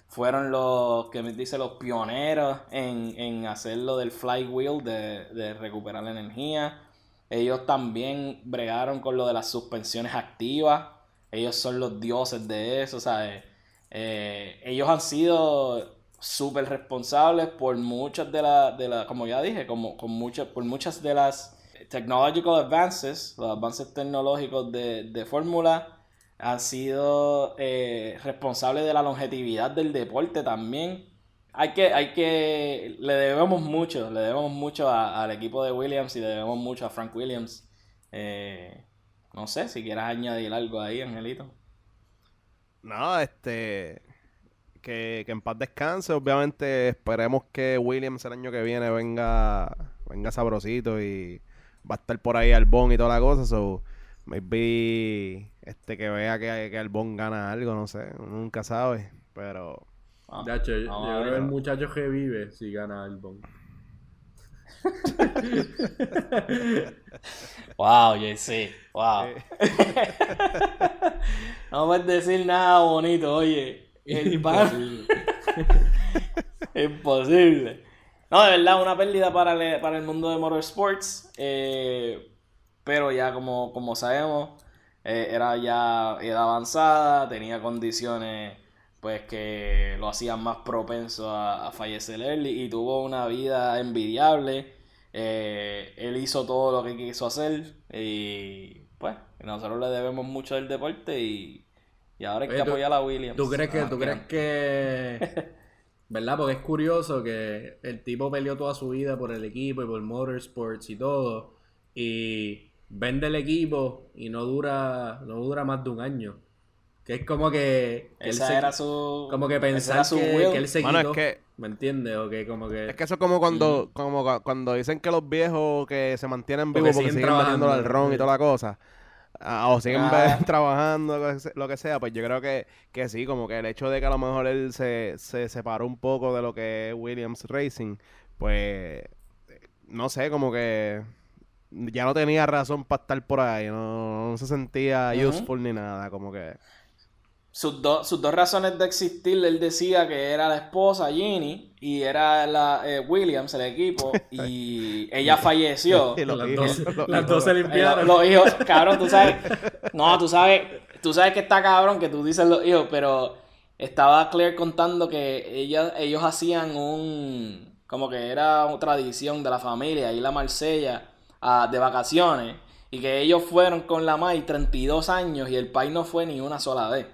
fueron los que me dice los pioneros en, en hacer lo del flywheel de, de recuperar la energía. Ellos también bregaron con lo de las suspensiones activas. Ellos son los dioses de eso, ¿sabes? Eh, ellos han sido súper responsables por muchas de las, de la, como ya dije, como, con muchas, por muchas de las technological advances, los avances tecnológicos de, de Fórmula, han sido eh, responsables de la longevidad del deporte también. Hay que, hay que, le debemos mucho, le debemos mucho al equipo de Williams y le debemos mucho a Frank Williams. Eh, no sé si quieras añadir algo ahí, Angelito. no, este. Que, que en paz descanse. Obviamente, esperemos que Williams el año que viene venga, venga sabrosito y va a estar por ahí Albón y toda la cosa. So, maybe este que vea que, que Albón gana algo, no sé. uno Nunca sabe. Pero. Ah, De hecho, yo creo que el muchacho que vive si gana Albon. Wow, JC, wow. no puedes decir nada bonito, oye. El pan. Imposible. No, de verdad, una pérdida para el, para el mundo de motorsports. eh, pero ya como, como sabemos, eh, era ya edad avanzada, tenía condiciones pues que lo hacían más propenso a, a fallecer early y tuvo una vida envidiable. Eh, él hizo todo lo que quiso hacer y pues nosotros le debemos mucho del deporte y, y ahora hay que apoyar a Williams. ¿Tú crees que, Ah, tú crees que, verdad? Porque es curioso que el tipo peleó toda su vida por el equipo y por motorsports y todo, y vende el equipo y no dura, no dura más de un año. Que es como que, que él Esa se- era su... como que pensar su que, él se es quitó, que- ¿me entiendes? O que como que, Es que eso es como cuando, como cu- cuando dicen que los viejos que se mantienen vivos porque siguen siguen trabajando. al ron y toda la cosa. Ah, o siguen Ah. trabajando, lo que sea, pues yo creo que, que sí, como que el hecho de que a lo mejor él se, se separó un poco de lo que es Williams Racing, pues no sé, como que ya no tenía razón para estar por ahí, no, no se sentía useful ni nada, como que... Sus, dos sus dos razones de existir, él decía que era la esposa Ginny y era la eh, Williams, el equipo, y ella falleció. Y los las hijos, dos, los las hijos. dos se Eh, limpiaron. los hijos, cabrón, tú sabes. No, tú sabes, tú sabes que está cabrón que tú dices los hijos, pero estaba Claire contando que ella, ellos hacían un. Como que era una tradición de la familia, ir a Marsella a- de vacaciones. Y que ellos fueron con la Mai 32 años y el país no fue ni una sola vez.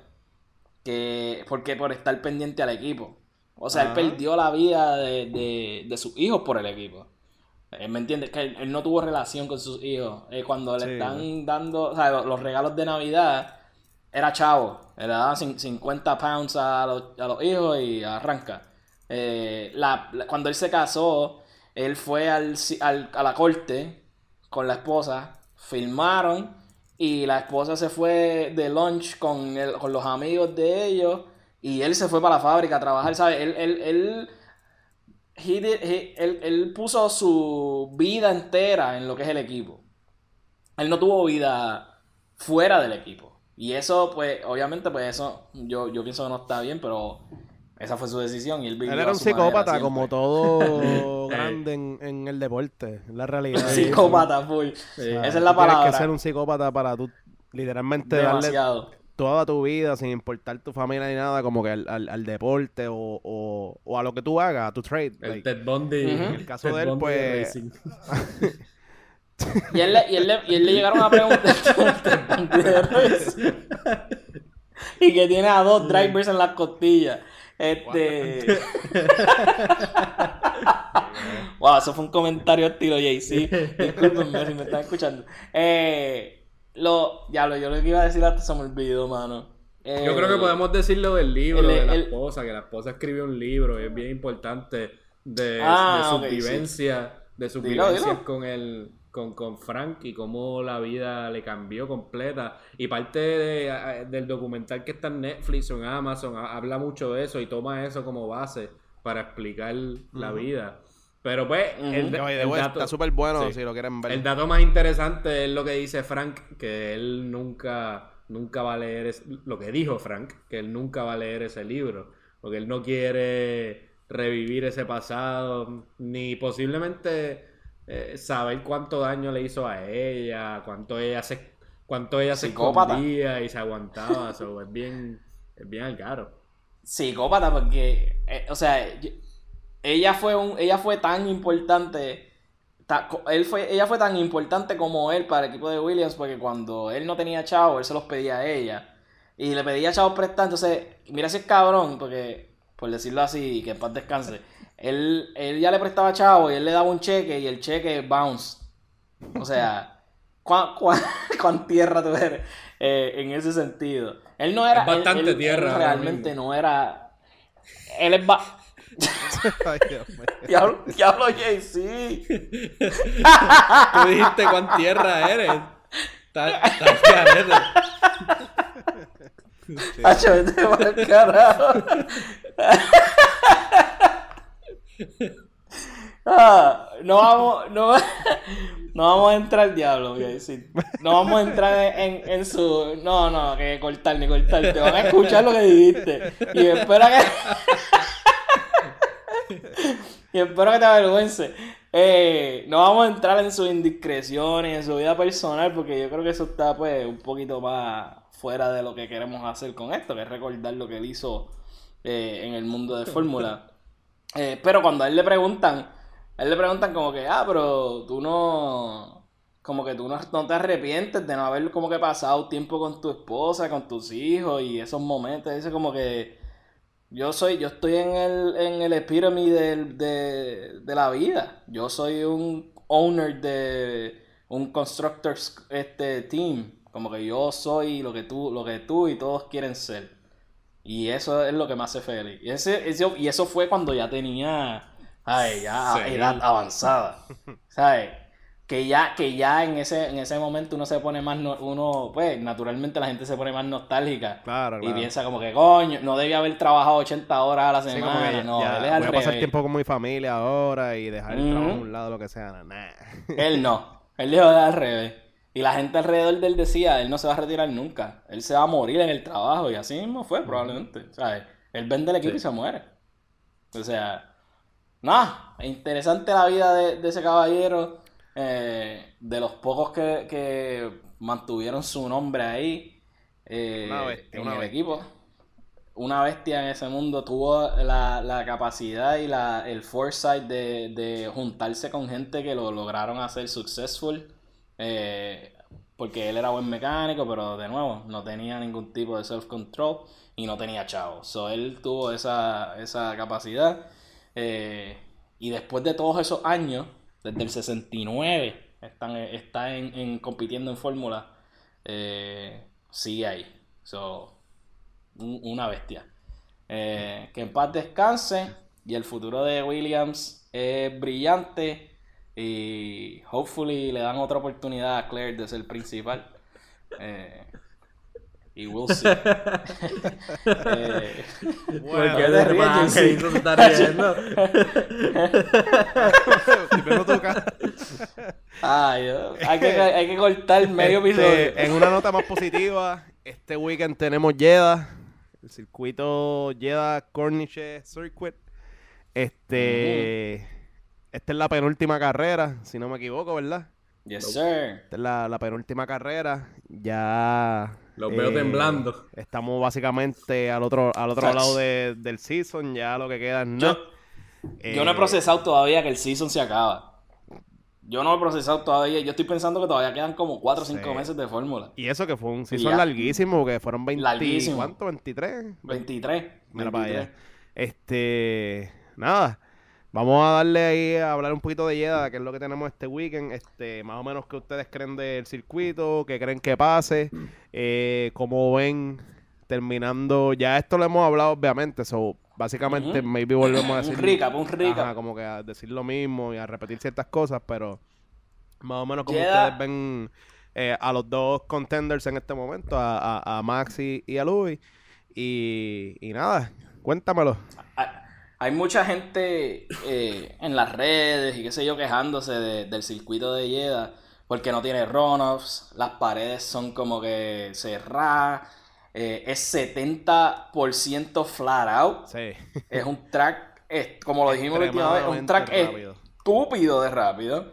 Que, porque por estar pendiente al equipo. O sea, él perdió la vida de, de, de sus hijos por el equipo. Él me entiende, que él, él no tuvo relación con sus hijos. Eh, cuando le están dando, o sea, los, los regalos de Navidad, era chavo. Le daban cin- 50 pounds a los, a los hijos y arranca. Eh, la- cuando él se casó, él fue al, al- a la corte con la esposa, filmaron y la esposa se fue de lunch con, el- con los amigos de ellos y él se fue para la fábrica a trabajar, ¿sabes? Él, él, él, él, él puso su vida entera en lo que es el equipo. Él no tuvo vida fuera del equipo. Y eso, pues, obviamente, pues eso, yo, yo pienso que no está bien, pero esa fue su decisión y él vivió Él a era un psicópata como todo grande en, en el deporte, en la realidad. Psicópata, full. Sí. Esa es la Tienes palabra. que ser un psicópata para tú literalmente darle toda tu vida sin importar tu familia ni nada como que al, al- al deporte o, o, o a lo que tú hagas, a tu trade. El like. Ted Bundy. En el caso Ted de él, Bundy pues-. Y él, le, y, él le, y él le llegaron a preguntar y que tiene a dos drivers en las costillas. Este. wow, eso fue un comentario estilo JC. Discúlpenme si me están escuchando. Eh, lo, ya lo, yo lo que iba a decir hasta se me olvidó, mano. Eh, Yo creo que podemos decir lo del libro, el- de la el- esposa, que la esposa escribió un libro, y es bien importante, de, Ah, de sí. de sus Dilo, vivencias dilo. con el con, con Frank y cómo la vida le cambió completa. Y parte de- a- del documental que está en Netflix o en Amazon ha- habla mucho de eso y toma eso como base para explicar la vida. Pero pues, el, dato- está súper bueno sí. si lo quieren ver. el dato más interesante es lo que dice Frank, que él nunca, nunca va a leer, es- lo que dijo Frank, que él nunca va a leer ese libro, porque él no quiere revivir ese pasado, ni posiblemente eh, saber cuánto daño le hizo a ella, cuánto ella se, cuánto ella se Psicópata. escondía y se aguantaba, so, es bien, es bien al caro. psicópata porque eh, o sea ella fue un ella fue tan importante ta- él fue ella fue tan importante como él para el equipo de Williams porque cuando él no tenía chavo él se los pedía a ella y le pedía chavos prestados entonces mira si es cabrón porque por decirlo así que en paz descanse él, él ya le prestaba chavo y él le daba un cheque y el cheque bounce o sea ¿Cuán, cuán, cuán tierra tú eres? eh, en ese sentido. Él no era. Es bastante él- él- tierra él realmente no era. Él es. ba- Ay, Dios mío. Diablo, diablo, JC. Tú dijiste cuán tierra eres. Estás carete. Hacho, vete pa'l carajo. Ah, no vamos, no, no vamos a entrar, diablo, voy a decir. No vamos a entrar en, en su. No, no, que cortar ni cortar. Te van a escuchar lo que dijiste. Y espero que. y espero que te avergüence. Eh, no vamos a entrar en sus indiscreciones, en su vida personal, porque yo creo que eso está pues un poquito más fuera de lo que queremos hacer con esto, que es recordar lo que él hizo eh, en el mundo de Fórmula. Eh, pero cuando a él le preguntan, a él le preguntan como que, ah, pero tú no, como que tú no, no te arrepientes de no haber como que pasado tiempo con tu esposa, con tus hijos y esos momentos, dice como que yo soy, yo estoy en el, en el epítome del- de, de la vida. Yo soy un owner de un constructors este team. Como que yo soy lo que tú, lo que tú y todos quieren ser. Y eso es lo que me hace feliz. Y, ese, ese- y eso fue cuando ya tenía ay, ya Sí. edad avanzada. ¿Sabes? Que ya, que ya en ese, en ese momento uno se pone más, no- uno, pues, naturalmente la gente se pone más nostálgica. Claro, Y claro. piensa como que, coño, no debía haber trabajado 80 horas a la Sí, semana. que ya, no, ya voy a pasar revés. tiempo con mi familia ahora y dejar el trabajo a un lado, lo que sea. Nah. Él no. Él dijo al revés. Y la gente alrededor de él decía, él no se va a retirar nunca. Él se va a morir en el trabajo. Y así mismo fue, probablemente. ¿Sabes? Él vende el equipo y se muere. O sea, nada. Interesante la vida de, de ese caballero. eh, de los pocos que, que mantuvieron su nombre ahí. eh, Una bestia, en una el bestia. equipo. Una bestia en ese mundo. Tuvo la, la capacidad y la, el foresight de, de juntarse con gente que lo lograron hacer successful. Eh, porque él era buen mecánico, pero de nuevo, no tenía ningún tipo de self-control y no tenía chavo. So, él tuvo esa, esa capacidad. eh, y después de todos esos años, desde el 69, están, está en, en- compitiendo en Fórmula, eh, sigue ahí. So, un- una bestia. Eh, que en paz descanse y el futuro de Williams es brillante y hopefully le dan otra oportunidad a Claire de ser principal. Eh, y we'll see. Eh, ¿Por qué te ríes, se está riendo? Primero toca. ay, Dios, hay, que, hay que cortar medio Este, episodio. en una nota más positiva, este weekend tenemos Jeddah, el circuito Jeddah Corniche Circuit. Este, esta es la penúltima carrera, si no me equivoco, ¿verdad? Yes, sir. Esta es la, la penúltima carrera. Ya. eh, Los veo temblando. Estamos básicamente al otro, al otro lado de- del season. Ya lo que queda es Yo, nada. yo no he Eh, procesado todavía que el season se acaba. Yo no he procesado todavía. Yo estoy pensando que todavía quedan como 4 o 5 Sí. meses de fórmula. Y eso que fue un season Ya. larguísimo, que fueron 20. Larguísimo. ¿Cuánto? ¿23? 23. Mira para 23. allá. Este, nada. Vamos a darle ahí a hablar un poquito de Jeddah, que es lo que tenemos este weekend. Este, más o menos qué ustedes creen del circuito, qué creen que pase, eh, cómo ven terminando. Ya esto lo hemos hablado, obviamente. So, básicamente, maybe volvemos a decir. Un recap, un. Ajá, como que a decir lo mismo y a repetir ciertas cosas, pero más o menos como Jeddah- ustedes ven eh, a los dos contenders en este momento, a, a, a Max y, a Louis. Y, y nada, cuéntamelo. Hay mucha gente eh, en las redes y qué sé yo quejándose de- del circuito de Jeddah porque no tiene runoffs, las paredes son como que cerradas, eh, es 70% flat out, Sí. es un track, es- como lo dijimos la última vez, un track rápido. estúpido de rápido.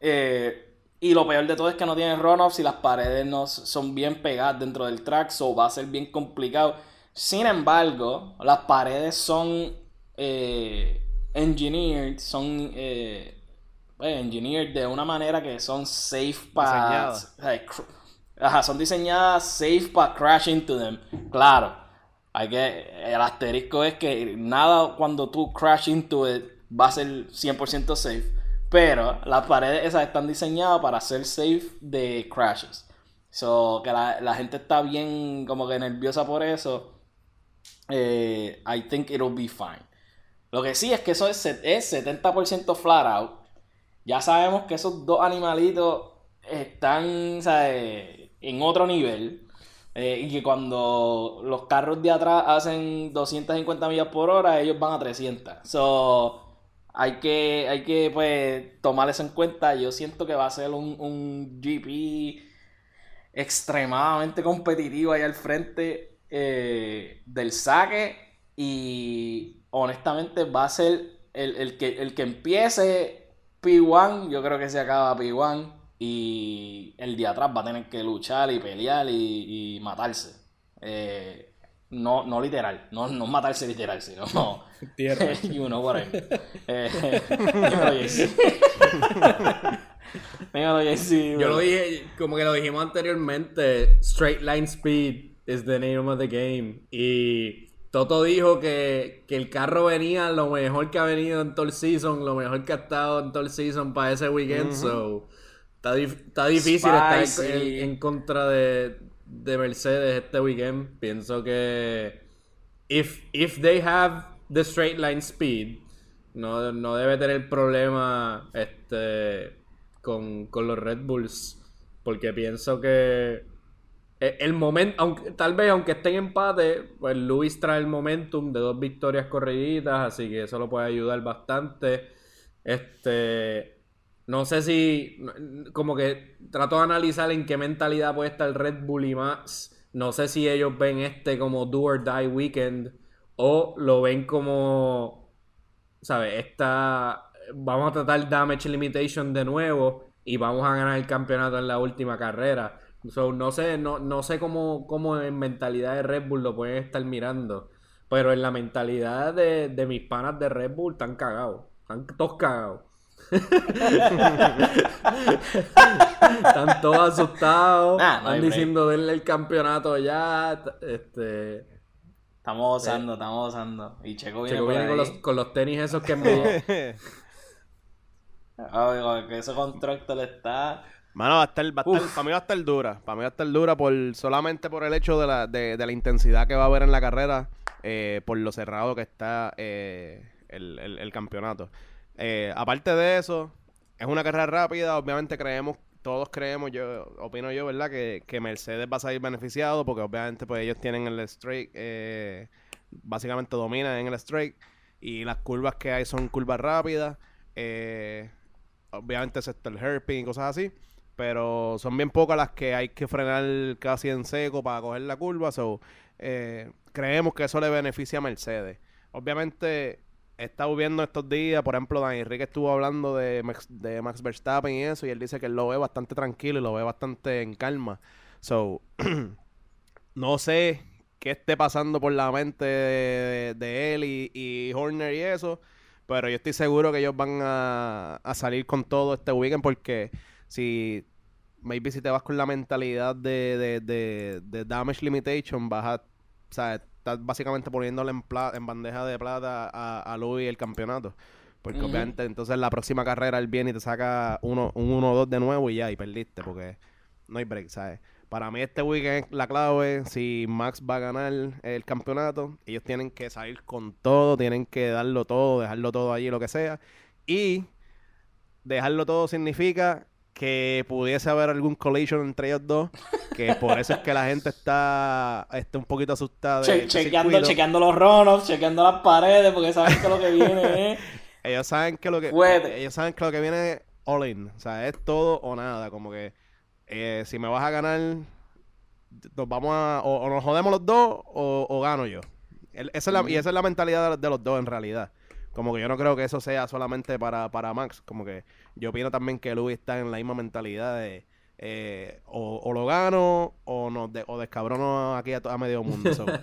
Eh, y lo peor de todo es que no tiene runoffs y las paredes no son bien pegadas dentro del track, so va a ser bien complicado. Sin embargo, las paredes son eh, engineered, son eh, pues, engineered de una manera que son safe para... Ajá, son diseñadas safe para crash into them. Claro, hay que, el asterisco es que nada cuando tú crash into it va a ser 100% safe. Pero las paredes esas están diseñadas para ser safe de crashes. So, que la, la gente está bien como que nerviosa por eso. Eh, I think it'll be fine. Lo que sí es que eso es, es 70% flat out. Ya sabemos que esos dos animalitos están en otro nivel. Eh, y que cuando los carros de atrás hacen 250 millas por hora, ellos van a 300. So, hay que, hay que pues, tomar eso en cuenta. Yo siento que va a ser un, un GP extremadamente competitivo ahí al frente eh, del saque. Y honestamente va a ser el, el que, el que empiece P1, yo creo que se acaba P1. Y el de atrás va a tener que luchar y pelear y, y matarse. Eh, no, no literal, no, no matarse literal, sino Tierra. you know what I mean. Eh, dímelo. Dímelo, JC. Yo lo dije, como que lo dijimos anteriormente, straight line speed is the name of the game. Y Toto dijo que, que el carro venía lo mejor que ha venido en todo el season, lo mejor que ha estado en todo el season para ese weekend. So, está, dif- está difícil estar en, contra de, de Mercedes este weekend. Pienso que if, if they have the straight line speed, no, no debe tener problema este con, con los Red Bulls. Porque pienso que el momento, tal vez aunque esté en empate, pues Luis trae el momentum de dos victorias corriditas, así que eso lo puede ayudar bastante. Este, no sé si, como que trato de analizar en qué mentalidad puede estar Red Bull y Max. No sé si ellos ven este como do or die weekend o lo ven como, ¿sabes? Esta, vamos a tratar damage limitation de nuevo y vamos a ganar el campeonato en la última carrera. So, no sé, no, no sé cómo, cómo en mentalidad de Red Bull lo pueden estar mirando. Pero en la mentalidad de, de mis panas de Red Bull están cagados. Están todos cagados. están todos asustados. Nah, no hay están break. diciendo denle el campeonato ya. Este. Estamos gozando, estamos gozando. Y Checo viene, Checo viene con los, con los tenis esos que me. Ay, ay, que ese contrato le está. Mano, va a estar, va a estar- para mí va a estar dura. Para mí va a estar dura por solamente por el hecho de la, de, de la intensidad que va a haber en la carrera, eh, por lo cerrado que está eh, el, el- el campeonato. Eh, aparte de eso, es una carrera rápida. Obviamente creemos, todos creemos, yo opino yo, ¿verdad? Que, que Mercedes va a salir beneficiado porque obviamente pues ellos tienen el straight, eh, básicamente dominan en el straight y las curvas que hay son curvas rápidas. Eh, obviamente excepto el hairpin y cosas así. Pero son bien pocas las que hay que frenar casi en seco para coger la curva. So, eh, creemos que eso le beneficia a Mercedes. Obviamente, he estado viendo estos días, por ejemplo, Dan Enrique estuvo hablando de Max, Verstappen y eso, y él dice que lo ve bastante tranquilo y lo ve bastante en calma. So, no sé qué esté pasando por la mente de, de él y, y Horner y eso, pero yo estoy seguro que ellos van a, a salir con todo este weekend porque si maybe si te vas con la mentalidad de, de, de, de damage limitation, vas a, o sea, estás básicamente poniéndole en, en bandeja de plata a, a Louis el campeonato. Porque obviamente entonces la próxima carrera él viene y te saca uno, un 1-2 de nuevo y ya, y perdiste, porque no hay break, ¿sabes? Para mí este weekend la clave, si Max va a ganar el campeonato, ellos tienen que salir con todo, tienen que darlo todo, dejarlo todo allí, lo que sea. Y dejarlo todo significa que pudiese haber algún collision entre ellos dos, que por eso es que la gente está, está un poquito asustada. de Che- este chequeando, circuito. chequeando los runoffs, chequeando las paredes, porque saben que lo que viene es. Ellos saben que lo que Fuerte. ellos saben que lo que viene es all in, o sea, es todo o nada, como que eh, si me vas a ganar nos vamos a o, o nos jodemos los dos o, o gano yo. El- esa es la, y esa es la mentalidad de, de los dos en realidad. Como que yo no creo que eso sea solamente para, para Max, como que yo opino también que Luis está en la misma mentalidad de eh, o, o lo gano o nos de- o descabrono aquí a, a medio mundo. so.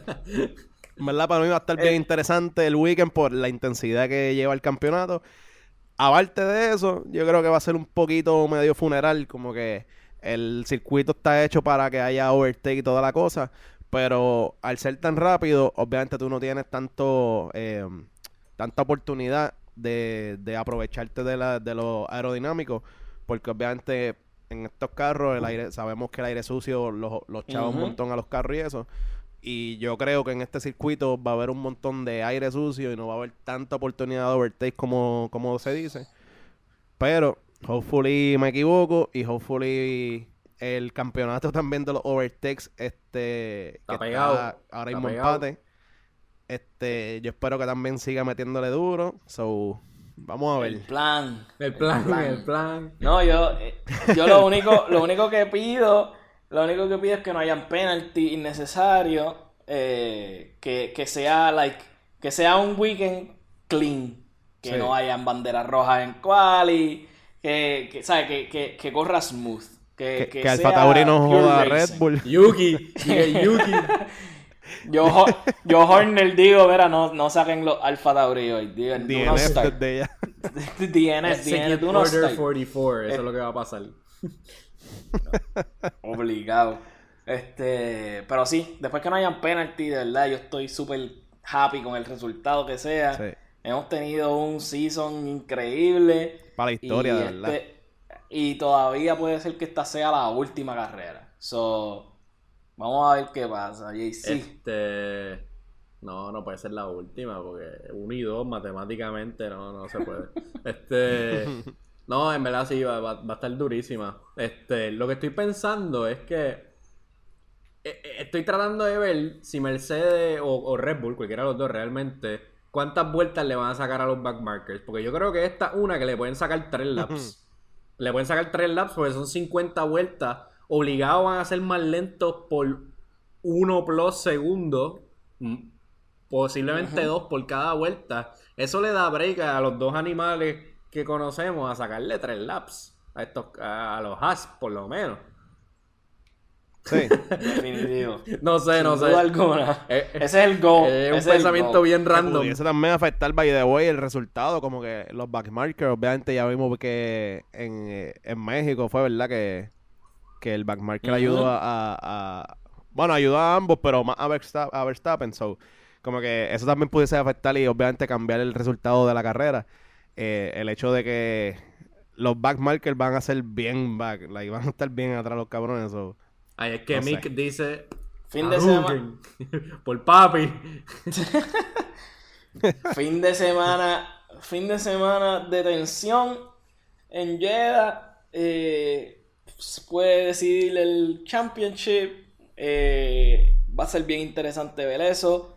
En verdad, para mí va a estar bien interesante el weekend por la intensidad que lleva el campeonato. Aparte de eso, yo creo que va a ser un poquito medio funeral, como que el circuito está hecho para que haya overtake y toda la cosa, pero al ser tan rápido, obviamente tú no tienes tanto eh, tanta oportunidad de, de aprovecharte de, la, de lo aerodinámico, porque obviamente en estos carros, el aire, sabemos que el aire sucio los, los chava un montón a los carros y eso. Y yo creo que en este circuito va a haber un montón de aire sucio y no va a haber tanta oportunidad de overtake como, como se dice. Pero, hopefully me equivoco y hopefully el campeonato también de los overtakes este Está que pegado, ahora está mismo pegado. empate. Este, yo espero que también siga metiéndole duro. So, vamos a El ver. plan. El plan, plan. el plan. No, yo, eh, yo lo único, lo único que pido, lo único que pido es que no hayan penalty innecesario, eh, que, que sea like, que sea un weekend clean, que Sí. no hayan banderas rojas en quali, que, que ¿sabes? Que, que, que corra smooth, que, Que, que que Alfa sea Tauri no joda a. Red Bull. Yuki, Yuki. Yo, yo Horner digo, mira, no, no saquen los Alfa Tauri hoy, DNF desde ya. DNS, DNS, Execute do not Order start. 44, eso Eh, es lo que va a pasar. Obligado. Este, pero sí, después que no hayan penalty, de verdad, yo estoy súper happy con el resultado que sea. Sí. Hemos tenido un season increíble. Para la historia, y, de verdad. este- y todavía puede ser que esta sea la última carrera. So, vamos a ver qué pasa, JC. Este. No, no puede ser la última, porque 1 y 2 matemáticamente no, no se puede. Este. No, en verdad sí, va, va- va a estar durísima. Este, lo que estoy pensando es que. eh, eh, Estoy tratando de ver si Mercedes o, o Red Bull, cualquiera de los dos realmente, cuántas vueltas le van a sacar a los backmarkers. Porque yo creo que esta es una que le pueden sacar 3 laps. le pueden sacar 3 laps porque son 50 vueltas. Obligados van a ser más lentos por 1 plus segundos. Mm, Posiblemente dos por cada vuelta. Eso le da break a los dos animales que conocemos a sacarle 3 laps. A estos, a los Haas, por lo menos. Sí. Definitivo. No sé, no Sin sé. alguna. Eh, eh, Ese es el. Es un ese es el pensamiento goal. bien random. pudiese también afectar by the way el resultado, como que los backmarkers, obviamente ya vimos que en, eh, en México fue verdad que, que el backmarker ayudó a, a- a- bueno ayudó a ambos, pero más a Verstappen, a Verstappen, so, como que eso también pudiese afectar y obviamente cambiar el resultado de la carrera. Eh, el hecho de que los backmarkers van a ser bien back, like, van a estar bien atrás los cabrones, so. Ahí es que No sé. Mick dice. Fin de semana. Por papi. Fin de semana, fin de semana de tensión en Jeddah. eh, puede decidir el championship. eh, va a ser bien interesante ver eso.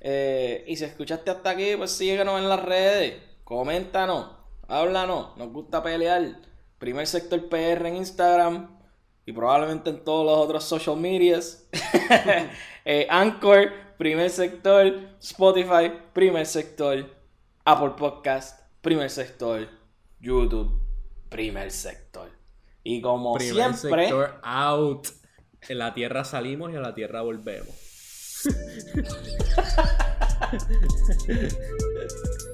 Eh, y si escuchaste hasta aquí, pues síguenos en las redes. Coméntanos, háblanos. Nos gusta pelear. Primer sector PR en Instagram. Y probablemente en todos los otros social medias. Eh, Anchor, primer sector. Spotify, primer sector. Apple Podcast, primer sector. YouTube, primer sector. Y como Primer siempre, sector out. En la tierra salimos y a la tierra volvemos.